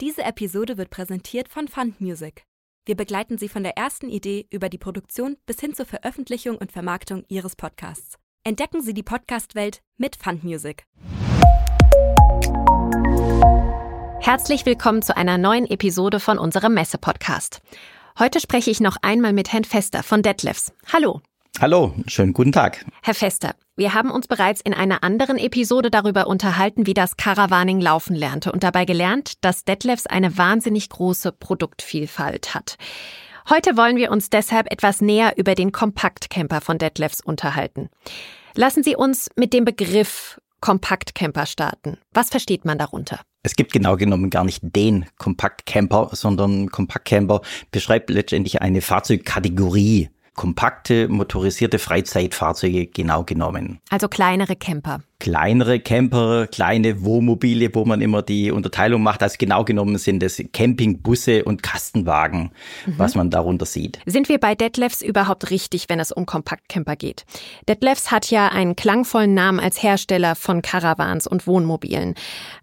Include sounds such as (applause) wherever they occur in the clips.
Diese Episode wird präsentiert von Fund Music. Wir begleiten Sie von der ersten Idee über die Produktion bis hin zur Veröffentlichung und Vermarktung Ihres Podcasts. Entdecken Sie die Podcast-Welt mit Fund Music. Herzlich willkommen zu einer neuen Episode von unserem Messe-Podcast. Heute spreche ich noch einmal mit Herrn Fester von Detlefs. Hallo. Hallo, schönen guten Tag. Herr Fester, wir haben uns bereits in einer anderen Episode darüber unterhalten, wie das Caravaning laufen lernte und dabei gelernt, dass Detlefs eine wahnsinnig große Produktvielfalt hat. Heute wollen wir uns deshalb etwas näher über den Kompaktcamper von Detlefs unterhalten. Lassen Sie uns mit dem Begriff Kompaktcamper starten. Was versteht man darunter? Es gibt genau genommen gar nicht den Kompaktcamper, sondern Kompaktcamper beschreibt letztendlich eine Fahrzeugkategorie kompakte motorisierte Freizeitfahrzeuge genau genommen. Also kleinere Camper. Kleinere Camper, kleine Wohnmobile, wo man immer die Unterteilung macht. Also genau genommen sind es Campingbusse und Kastenwagen, mhm. was man darunter sieht. Sind wir bei Detlefs überhaupt richtig, wenn es um Kompaktcamper geht? Detlefs hat ja einen klangvollen Namen als Hersteller von Caravans und Wohnmobilen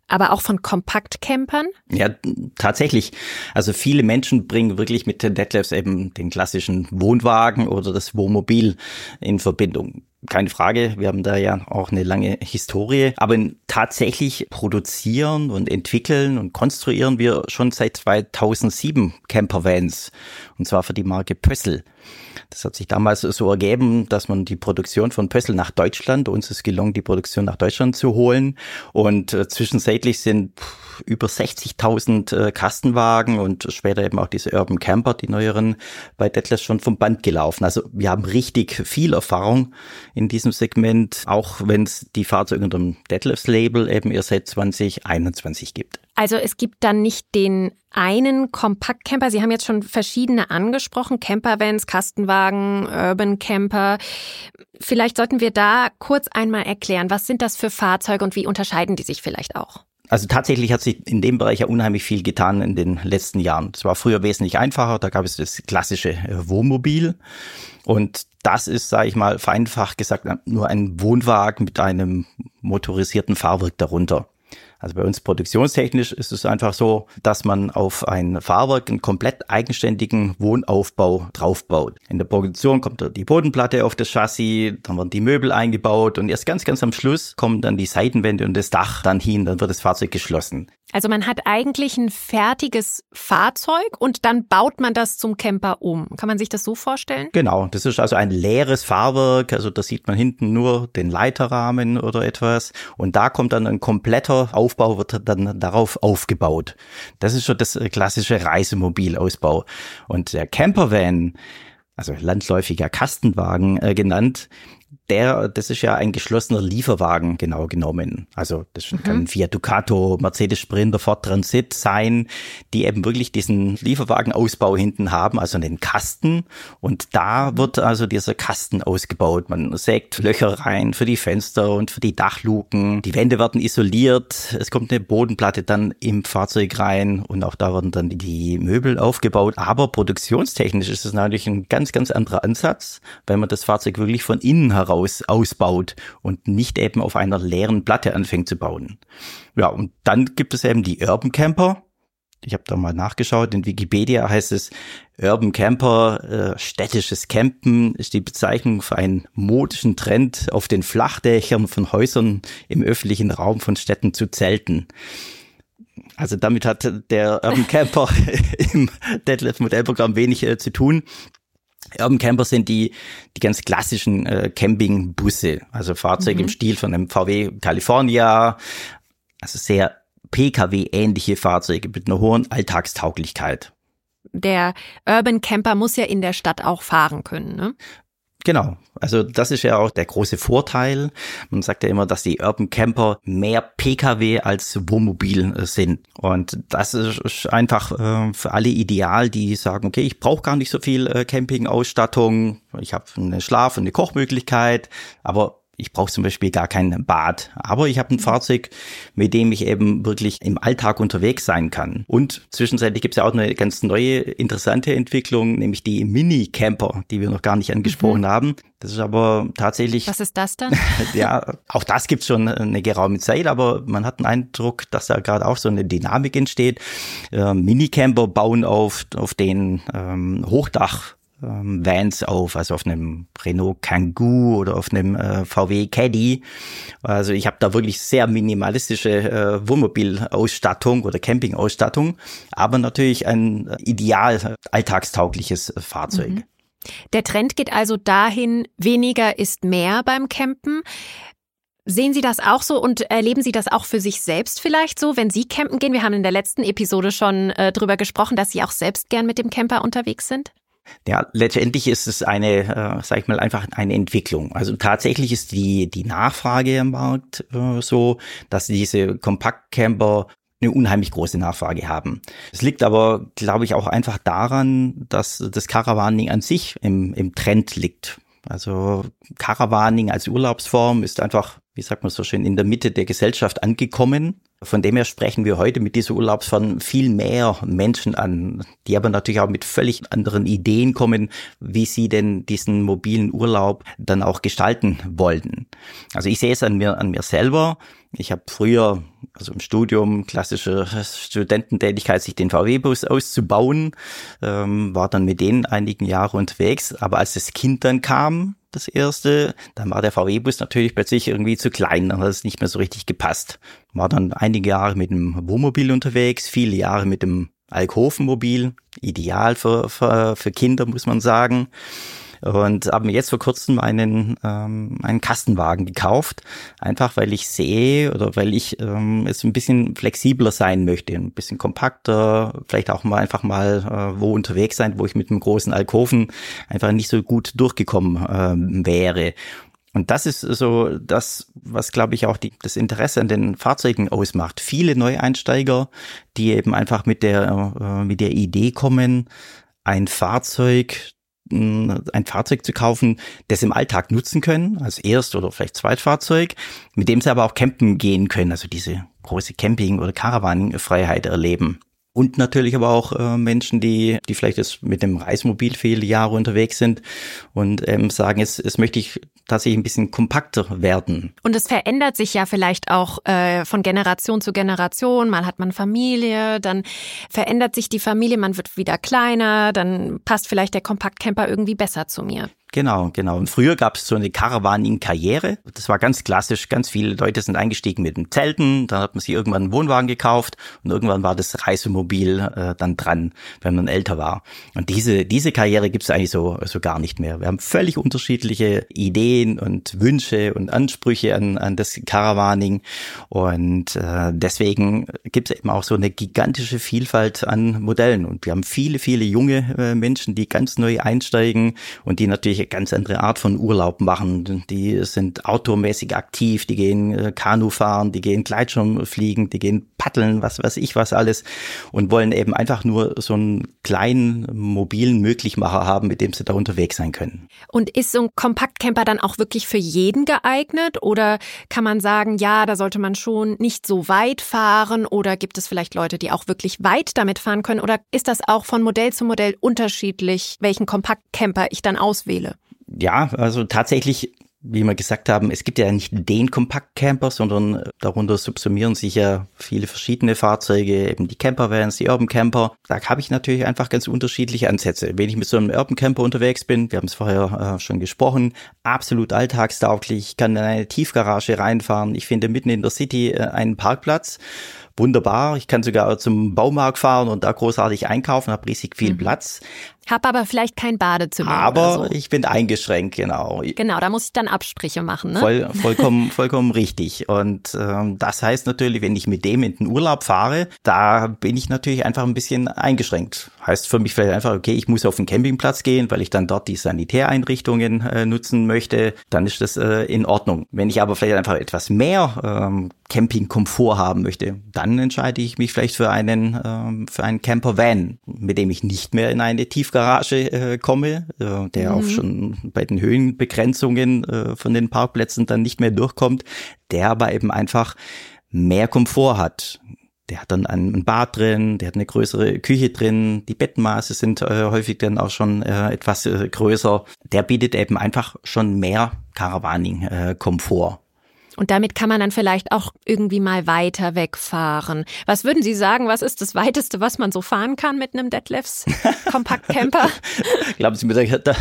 aber auch von Kompaktcampern? Ja, tatsächlich. Also viele Menschen bringen wirklich mit den Detlefs eben den klassischen Wohnwagen oder das Wohnmobil in Verbindung. Keine Frage, wir haben da ja auch eine lange Historie, aber tatsächlich produzieren und entwickeln und konstruieren wir schon seit 2007 Campervans und zwar für die Marke Pössl. Das hat sich damals so ergeben, dass man die Produktion von Pössl nach Deutschland, uns ist gelungen, die Produktion nach Deutschland zu holen. Und äh, zwischenzeitlich sind über 60.000 äh, Kastenwagen und später eben auch diese Urban Camper, die neueren, bei Detlef schon vom Band gelaufen. Also wir haben richtig viel Erfahrung in diesem Segment, auch wenn es die Fahrzeuge unter dem Detlefs Label eben erst seit 2021 gibt. Also es gibt dann nicht den einen Kompaktcamper. Sie haben jetzt schon verschiedene angesprochen, Campervans, Kastenwagen, Urban Camper. Vielleicht sollten wir da kurz einmal erklären, was sind das für Fahrzeuge und wie unterscheiden die sich vielleicht auch? Also tatsächlich hat sich in dem Bereich ja unheimlich viel getan in den letzten Jahren. Es war früher wesentlich einfacher, da gab es das klassische äh, Wohnmobil und das ist, sage ich mal, vereinfacht gesagt, nur ein Wohnwagen mit einem motorisierten Fahrwerk darunter. Also bei uns produktionstechnisch ist es einfach so, dass man auf ein Fahrwerk einen komplett eigenständigen Wohnaufbau draufbaut. In der Produktion kommt die Bodenplatte auf das Chassis, dann werden die Möbel eingebaut und erst ganz, ganz am Schluss kommen dann die Seitenwände und das Dach dann hin, dann wird das Fahrzeug geschlossen. Also man hat eigentlich ein fertiges Fahrzeug und dann baut man das zum Camper um. Kann man sich das so vorstellen? Genau, das ist also ein leeres Fahrwerk. Also da sieht man hinten nur den Leiterrahmen oder etwas. Und da kommt dann ein kompletter Aufbau, wird dann darauf aufgebaut. Das ist schon das klassische Reisemobilausbau. Und der Campervan, also landläufiger Kastenwagen äh, genannt, der, das ist ja ein geschlossener Lieferwagen genau genommen. Also das mhm. kann Fiat Ducato, Mercedes Sprinter, Ford Transit sein, die eben wirklich diesen Lieferwagenausbau hinten haben, also einen Kasten. Und da wird also dieser Kasten ausgebaut. Man sägt Löcher rein für die Fenster und für die Dachluken. Die Wände werden isoliert. Es kommt eine Bodenplatte dann im Fahrzeug rein und auch da werden dann die Möbel aufgebaut. Aber produktionstechnisch ist es natürlich ein ganz, ganz anderer Ansatz, weil man das Fahrzeug wirklich von innen heraus ausbaut und nicht eben auf einer leeren Platte anfängt zu bauen. Ja, und dann gibt es eben die Urban Camper. Ich habe da mal nachgeschaut, in Wikipedia heißt es Urban Camper, äh, städtisches Campen ist die Bezeichnung für einen modischen Trend, auf den Flachdächern von Häusern im öffentlichen Raum von Städten zu zelten. Also damit hat der Urban Camper (laughs) im Detlef Modellprogramm wenig äh, zu tun. Urban Camper sind die, die ganz klassischen äh, Campingbusse, also Fahrzeuge mhm. im Stil von einem VW California, also sehr PKW-ähnliche Fahrzeuge mit einer hohen Alltagstauglichkeit. Der Urban Camper muss ja in der Stadt auch fahren können, ne? Genau. Also das ist ja auch der große Vorteil. Man sagt ja immer, dass die Urban Camper mehr Pkw als Wohnmobil sind. Und das ist einfach äh, für alle ideal, die sagen, okay, ich brauche gar nicht so viel äh, Campingausstattung. Ich habe eine Schlaf- und eine Kochmöglichkeit, aber ich brauche zum Beispiel gar kein Bad. Aber ich habe ein Fahrzeug, mit dem ich eben wirklich im Alltag unterwegs sein kann. Und zwischenzeitlich gibt es ja auch eine ganz neue, interessante Entwicklung, nämlich die Mini-Camper, die wir noch gar nicht angesprochen mhm. haben. Das ist aber tatsächlich. Was ist das dann? (laughs) ja, auch das gibt's schon eine geraume Zeit, aber man hat den Eindruck, dass da gerade auch so eine Dynamik entsteht. Äh, Minicamper bauen auf, auf den ähm, Hochdach ähm, Vans auf, also auf einem Renault Kangoo oder auf einem äh, VW Caddy. Also ich habe da wirklich sehr minimalistische äh, Wohnmobilausstattung oder Campingausstattung, aber natürlich ein ideal alltagstaugliches Fahrzeug. Mhm. Der Trend geht also dahin, weniger ist mehr beim Campen. Sehen Sie das auch so und erleben Sie das auch für sich selbst vielleicht so, wenn Sie campen gehen? Wir haben in der letzten Episode schon äh, drüber gesprochen, dass Sie auch selbst gern mit dem Camper unterwegs sind. Ja, letztendlich ist es eine, äh, sag ich mal, einfach eine Entwicklung. Also tatsächlich ist die, die Nachfrage im Markt äh, so, dass diese Kompaktcamper eine unheimlich große Nachfrage haben. Es liegt aber, glaube ich, auch einfach daran, dass das Caravaning an sich im, im Trend liegt. Also Caravaning als Urlaubsform ist einfach, wie sagt man so schön, in der Mitte der Gesellschaft angekommen. Von dem her sprechen wir heute mit dieser Urlaubsform viel mehr Menschen an, die aber natürlich auch mit völlig anderen Ideen kommen, wie sie denn diesen mobilen Urlaub dann auch gestalten wollten. Also ich sehe es an mir, an mir selber. Ich habe früher, also im Studium, klassische Studententätigkeit, sich den VW-Bus auszubauen, ähm, war dann mit denen einigen Jahre unterwegs. Aber als das Kind dann kam, das erste, dann war der VW-Bus natürlich plötzlich irgendwie zu klein, dann hat es nicht mehr so richtig gepasst. War dann einige Jahre mit dem Wohnmobil unterwegs, viele Jahre mit dem Alkovenmobil, ideal für, für, für Kinder, muss man sagen und habe mir jetzt vor kurzem einen, ähm, einen Kastenwagen gekauft, einfach weil ich sehe oder weil ich ähm, es ein bisschen flexibler sein möchte, ein bisschen kompakter, vielleicht auch mal einfach mal äh, wo unterwegs sein, wo ich mit einem großen Alkoven einfach nicht so gut durchgekommen äh, wäre. Und das ist so das, was glaube ich auch die, das Interesse an den Fahrzeugen ausmacht. Viele Neueinsteiger, die eben einfach mit der, äh, mit der Idee kommen, ein Fahrzeug ein Fahrzeug zu kaufen, das im Alltag nutzen können, als Erst- oder vielleicht Zweitfahrzeug, mit dem sie aber auch campen gehen können, also diese große Camping- oder Caravaning-Freiheit erleben. Und natürlich aber auch äh, Menschen, die, die vielleicht jetzt mit dem Reismobil viele Jahre unterwegs sind und ähm, sagen, jetzt, jetzt möchte ich tatsächlich ein bisschen kompakter werden. Und es verändert sich ja vielleicht auch äh, von Generation zu Generation. Mal hat man Familie, dann verändert sich die Familie, man wird wieder kleiner, dann passt vielleicht der Kompaktcamper irgendwie besser zu mir. Genau, genau. Und früher gab es so eine Caravaning-Karriere. Das war ganz klassisch. Ganz viele Leute sind eingestiegen mit den Zelten. Dann hat man sich irgendwann einen Wohnwagen gekauft und irgendwann war das Reisemobil äh, dann dran, wenn man älter war. Und diese diese Karriere gibt es eigentlich so so gar nicht mehr. Wir haben völlig unterschiedliche Ideen und Wünsche und Ansprüche an an das Caravaning und äh, deswegen gibt es eben auch so eine gigantische Vielfalt an Modellen. Und wir haben viele viele junge äh, Menschen, die ganz neu einsteigen und die natürlich eine ganz andere Art von Urlaub machen. Die sind outdoormäßig aktiv, die gehen äh, Kanu fahren, die gehen Gleitschirm fliegen, die gehen paddeln, was weiß ich was alles und wollen eben einfach nur so einen kleinen mobilen Möglichmacher haben, mit dem sie da unterwegs sein können. Und ist so ein Kompaktcamper dann auch wirklich für jeden geeignet oder kann man sagen, ja, da sollte man schon nicht so weit fahren oder gibt es vielleicht Leute, die auch wirklich weit damit fahren können oder ist das auch von Modell zu Modell unterschiedlich, welchen Kompaktcamper ich dann auswähle? Ja, also tatsächlich wie wir gesagt haben, es gibt ja nicht den Kompaktcamper, sondern darunter subsumieren sich ja viele verschiedene Fahrzeuge, eben die Campervans, die Urban Camper. Da habe ich natürlich einfach ganz unterschiedliche Ansätze. Wenn ich mit so einem Urban Camper unterwegs bin, wir haben es vorher äh, schon gesprochen, absolut alltagstauglich, ich kann in eine Tiefgarage reinfahren, ich finde mitten in der City äh, einen Parkplatz wunderbar. Ich kann sogar zum Baumarkt fahren und da großartig einkaufen, habe riesig viel mhm. Platz. Hab aber vielleicht kein Badezimmer. Aber so. ich bin eingeschränkt, genau. Genau, da muss ich dann Absprüche machen. Ne? Voll, (laughs) vollkommen, vollkommen richtig. Und ähm, das heißt natürlich, wenn ich mit dem in den Urlaub fahre, da bin ich natürlich einfach ein bisschen eingeschränkt. Heißt für mich vielleicht einfach, okay, ich muss auf den Campingplatz gehen, weil ich dann dort die Sanitäreinrichtungen äh, nutzen möchte. Dann ist das äh, in Ordnung. Wenn ich aber vielleicht einfach etwas mehr ähm, Campingkomfort haben möchte, dann entscheide ich mich vielleicht für einen, ähm, für einen Camper Van, mit dem ich nicht mehr in eine Tiefgarage Tiefgarage äh, komme, äh, der mhm. auch schon bei den Höhenbegrenzungen äh, von den Parkplätzen dann nicht mehr durchkommt, der aber eben einfach mehr Komfort hat. Der hat dann ein Bad drin, der hat eine größere Küche drin, die Bettmaße sind äh, häufig dann auch schon äh, etwas äh, größer. Der bietet eben einfach schon mehr Caravaning-Komfort. Und damit kann man dann vielleicht auch irgendwie mal weiter wegfahren. Was würden Sie sagen, was ist das weiteste, was man so fahren kann mit einem Deadlifts Kompaktcamper? (laughs) Glauben Sie mir, da, da,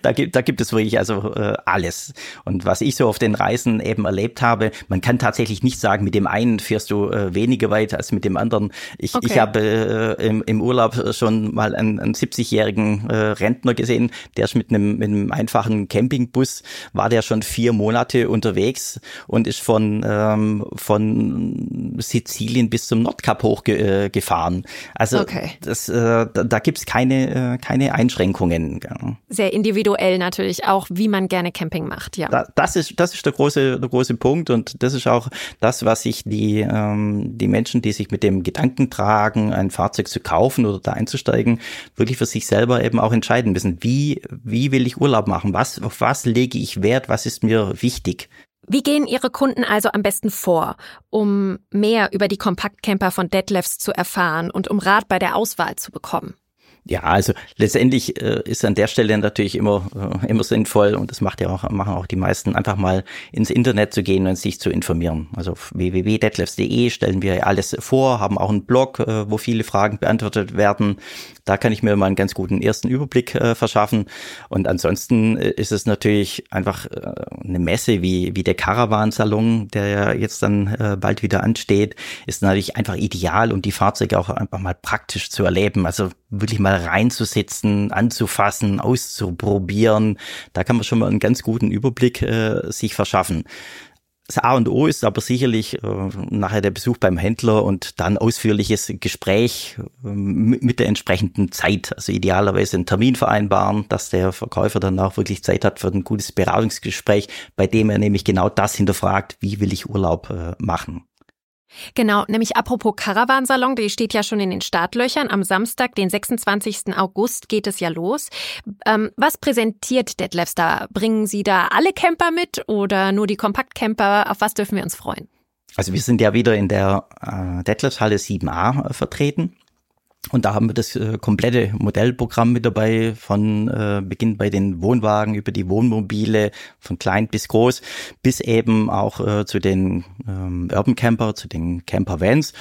da, gibt, da gibt es wirklich also äh, alles. Und was ich so auf den Reisen eben erlebt habe, man kann tatsächlich nicht sagen, mit dem einen fährst du äh, weniger weit als mit dem anderen. Ich, okay. ich habe äh, im, im Urlaub schon mal einen, einen 70-jährigen äh, Rentner gesehen, der ist mit einem, mit einem einfachen Campingbus, war der schon vier Monate unterwegs und ist von, ähm, von Sizilien bis zum Nordkap hochgefahren. Äh, also okay. das, äh, da, da gibt's keine, äh, keine Einschränkungen. Sehr individuell natürlich auch, wie man gerne Camping macht, ja. Da, das ist, das ist der große, der große Punkt und das ist auch das, was sich die, ähm, die Menschen, die sich mit dem Gedanken tragen, ein Fahrzeug zu kaufen oder da einzusteigen, wirklich für sich selber eben auch entscheiden müssen. Wie, wie will ich Urlaub machen? Was, auf was lege ich Wert? Was ist mir wichtig? Wie gehen Ihre Kunden also am besten vor, um mehr über die Kompaktcamper von Detlefs zu erfahren und um Rat bei der Auswahl zu bekommen? Ja, also letztendlich äh, ist an der Stelle natürlich immer äh, immer sinnvoll und das macht ja auch machen auch die meisten einfach mal ins Internet zu gehen und sich zu informieren. Also www.detlefs.de stellen wir alles vor, haben auch einen Blog, äh, wo viele Fragen beantwortet werden. Da kann ich mir mal einen ganz guten ersten Überblick äh, verschaffen. Und ansonsten äh, ist es natürlich einfach äh, eine Messe wie, wie der Caravan-Salon, der ja jetzt dann äh, bald wieder ansteht, ist natürlich einfach ideal, um die Fahrzeuge auch einfach mal praktisch zu erleben. Also wirklich mal reinzusitzen, anzufassen, auszuprobieren. Da kann man schon mal einen ganz guten Überblick äh, sich verschaffen. Das A und O ist aber sicherlich äh, nachher der Besuch beim Händler und dann ausführliches Gespräch äh, mit der entsprechenden Zeit. Also idealerweise einen Termin vereinbaren, dass der Verkäufer dann auch wirklich Zeit hat für ein gutes Beratungsgespräch, bei dem er nämlich genau das hinterfragt, wie will ich Urlaub äh, machen. Genau, nämlich apropos Caravansalon, die steht ja schon in den Startlöchern. Am Samstag, den 26. August, geht es ja los. Ähm, was präsentiert Detlefs da? Bringen Sie da alle Camper mit oder nur die Kompaktcamper? Auf was dürfen wir uns freuen? Also wir sind ja wieder in der äh, Detlefs Halle 7a äh, vertreten. Und da haben wir das äh, komplette Modellprogramm mit dabei, von äh, Beginn bei den Wohnwagen über die Wohnmobile, von klein bis groß, bis eben auch äh, zu den ähm, Urban Camper, zu den Camper Vans.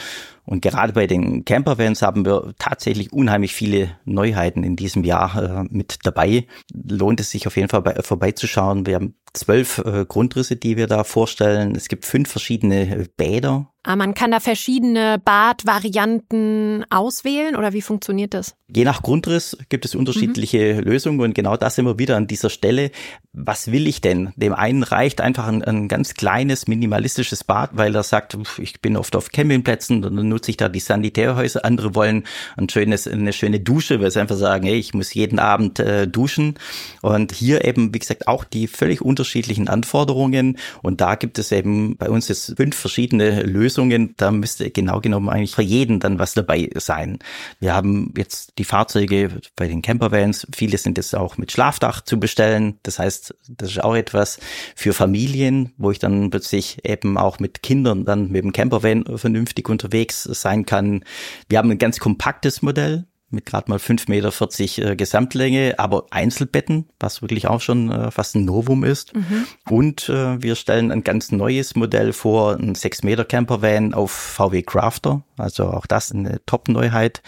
Und gerade bei den Campervans haben wir tatsächlich unheimlich viele Neuheiten in diesem Jahr äh, mit dabei. Lohnt es sich auf jeden Fall bei, vorbeizuschauen. Wir haben zwölf äh, Grundrisse, die wir da vorstellen. Es gibt fünf verschiedene äh, Bäder. Ah, man kann da verschiedene Badvarianten auswählen oder wie funktioniert das? Je nach Grundriss gibt es unterschiedliche mhm. Lösungen und genau das immer wieder an dieser Stelle. Was will ich denn? Dem einen reicht einfach ein, ein ganz kleines, minimalistisches Bad, weil er sagt, ich bin oft auf Campingplätzen und dann nutze ich da die Sanitärhäuser. Andere wollen ein schönes, eine schöne Dusche, weil sie einfach sagen, hey, ich muss jeden Abend äh, duschen. Und hier eben, wie gesagt, auch die völlig unterschiedlichen Anforderungen. Und da gibt es eben bei uns jetzt fünf verschiedene Lösungen. Da müsste genau genommen eigentlich für jeden dann was dabei sein. Wir haben jetzt die Fahrzeuge bei den Campervans. Viele sind jetzt auch mit Schlafdach zu bestellen. Das heißt, das ist auch etwas für Familien, wo ich dann plötzlich eben auch mit Kindern dann mit dem Campervan vernünftig unterwegs sein kann. Wir haben ein ganz kompaktes Modell mit gerade mal 5,40 Meter äh, Gesamtlänge, aber Einzelbetten, was wirklich auch schon äh, fast ein Novum ist. Mhm. Und äh, wir stellen ein ganz neues Modell vor, ein 6 Meter Campervan auf VW Crafter. Also auch das eine Top-Neuheit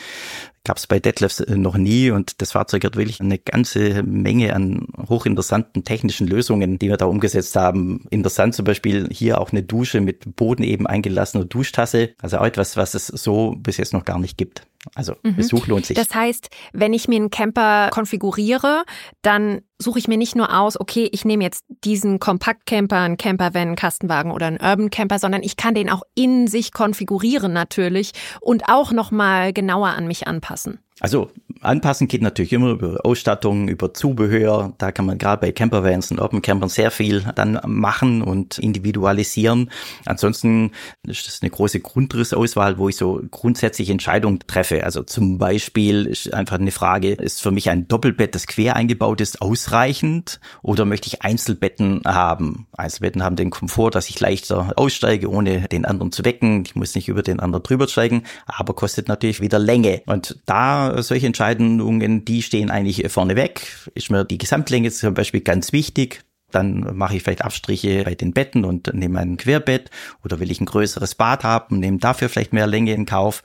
gab es bei Detlefs äh, noch nie und das Fahrzeug hat wirklich eine ganze Menge an hochinteressanten technischen Lösungen, die wir da umgesetzt haben. Interessant zum Beispiel hier auch eine Dusche mit Boden eben eingelassener Duschtasse, also auch etwas, was es so bis jetzt noch gar nicht gibt. Also mhm. Besuch lohnt sich. Das heißt, wenn ich mir einen Camper konfiguriere, dann suche ich mir nicht nur aus, okay, ich nehme jetzt diesen Kompaktcamper, einen Campervan, einen Kastenwagen oder einen Urban Camper, sondern ich kann den auch in sich konfigurieren natürlich und auch noch mal genauer an mich anpassen. Also Anpassen geht natürlich immer über Ausstattung, über Zubehör. Da kann man gerade bei Campervans und Open Campern sehr viel dann machen und individualisieren. Ansonsten ist das eine große Grundrissauswahl, wo ich so grundsätzliche Entscheidungen treffe. Also zum Beispiel ist einfach eine Frage, ist für mich ein Doppelbett, das quer eingebaut ist, ausreichend oder möchte ich Einzelbetten haben? Einzelbetten haben den Komfort, dass ich leichter aussteige, ohne den anderen zu wecken. Ich muss nicht über den anderen drüber steigen, aber kostet natürlich wieder Länge. Und da solche Entscheidungen, die stehen eigentlich vorne weg. Ist mir die Gesamtlänge zum Beispiel ganz wichtig. Dann mache ich vielleicht Abstriche bei den Betten und nehme ein Querbett oder will ich ein größeres Bad haben, nehme dafür vielleicht mehr Länge in Kauf.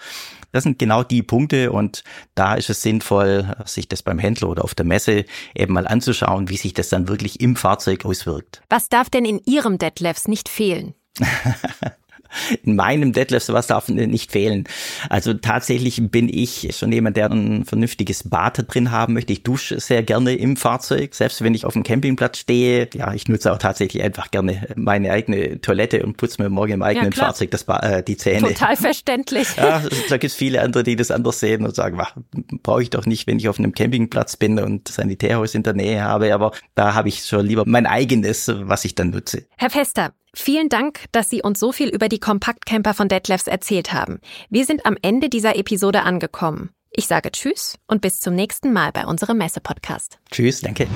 Das sind genau die Punkte und da ist es sinnvoll, sich das beim Händler oder auf der Messe eben mal anzuschauen, wie sich das dann wirklich im Fahrzeug auswirkt. Was darf denn in Ihrem Detlefs nicht fehlen? (laughs) in meinem Deadlift, sowas darf nicht fehlen. Also tatsächlich bin ich schon jemand, der ein vernünftiges Bad drin haben möchte. Ich dusche sehr gerne im Fahrzeug, selbst wenn ich auf dem Campingplatz stehe. Ja, ich nutze auch tatsächlich einfach gerne meine eigene Toilette und putze mir morgen im eigenen ja, Fahrzeug das äh, die Zähne. Total verständlich. Ja, da gibt es viele andere, die das anders sehen und sagen, brauche ich doch nicht, wenn ich auf einem Campingplatz bin und Sanitärhaus in der Nähe habe. Aber da habe ich schon lieber mein eigenes, was ich dann nutze. Herr Fester, Vielen Dank, dass Sie uns so viel über die Kompaktcamper von Detlefs erzählt haben. Wir sind am Ende dieser Episode angekommen. Ich sage Tschüss und bis zum nächsten Mal bei unserem Messe-Podcast. Tschüss, danke.